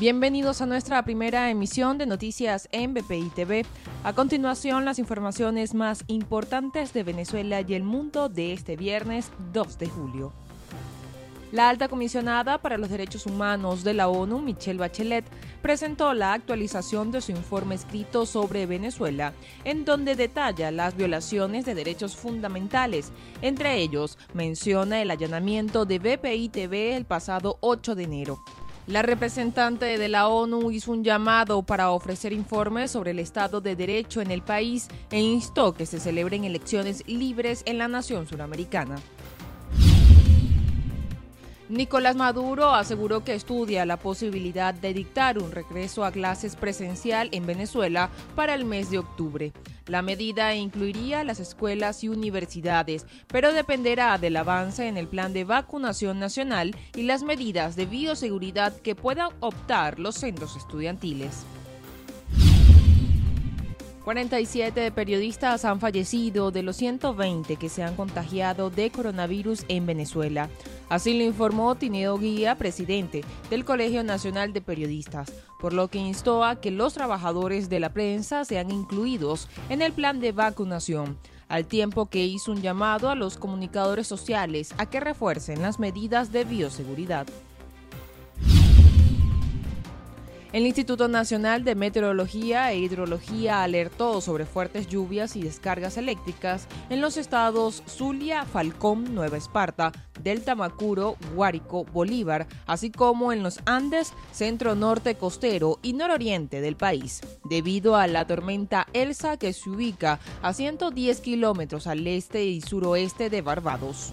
Bienvenidos a nuestra primera emisión de noticias en BPI TV. A continuación, las informaciones más importantes de Venezuela y el mundo de este viernes 2 de julio. La alta comisionada para los derechos humanos de la ONU, Michelle Bachelet, presentó la actualización de su informe escrito sobre Venezuela, en donde detalla las violaciones de derechos fundamentales. Entre ellos, menciona el allanamiento de BPI TV el pasado 8 de enero. La representante de la ONU hizo un llamado para ofrecer informes sobre el estado de derecho en el país e instó que se celebren elecciones libres en la nación suramericana. Nicolás Maduro aseguró que estudia la posibilidad de dictar un regreso a clases presencial en Venezuela para el mes de octubre. La medida incluiría las escuelas y universidades, pero dependerá del avance en el plan de vacunación nacional y las medidas de bioseguridad que puedan optar los centros estudiantiles. 47 periodistas han fallecido de los 120 que se han contagiado de coronavirus en Venezuela. Así lo informó Tineo Guía, presidente del Colegio Nacional de Periodistas, por lo que instó a que los trabajadores de la prensa sean incluidos en el plan de vacunación, al tiempo que hizo un llamado a los comunicadores sociales a que refuercen las medidas de bioseguridad. El Instituto Nacional de Meteorología e Hidrología alertó sobre fuertes lluvias y descargas eléctricas en los estados Zulia, Falcón, Nueva Esparta, Delta Macuro, Guárico, Bolívar, así como en los Andes, centro norte costero y nororiente del país, debido a la tormenta Elsa que se ubica a 110 kilómetros al este y suroeste de Barbados.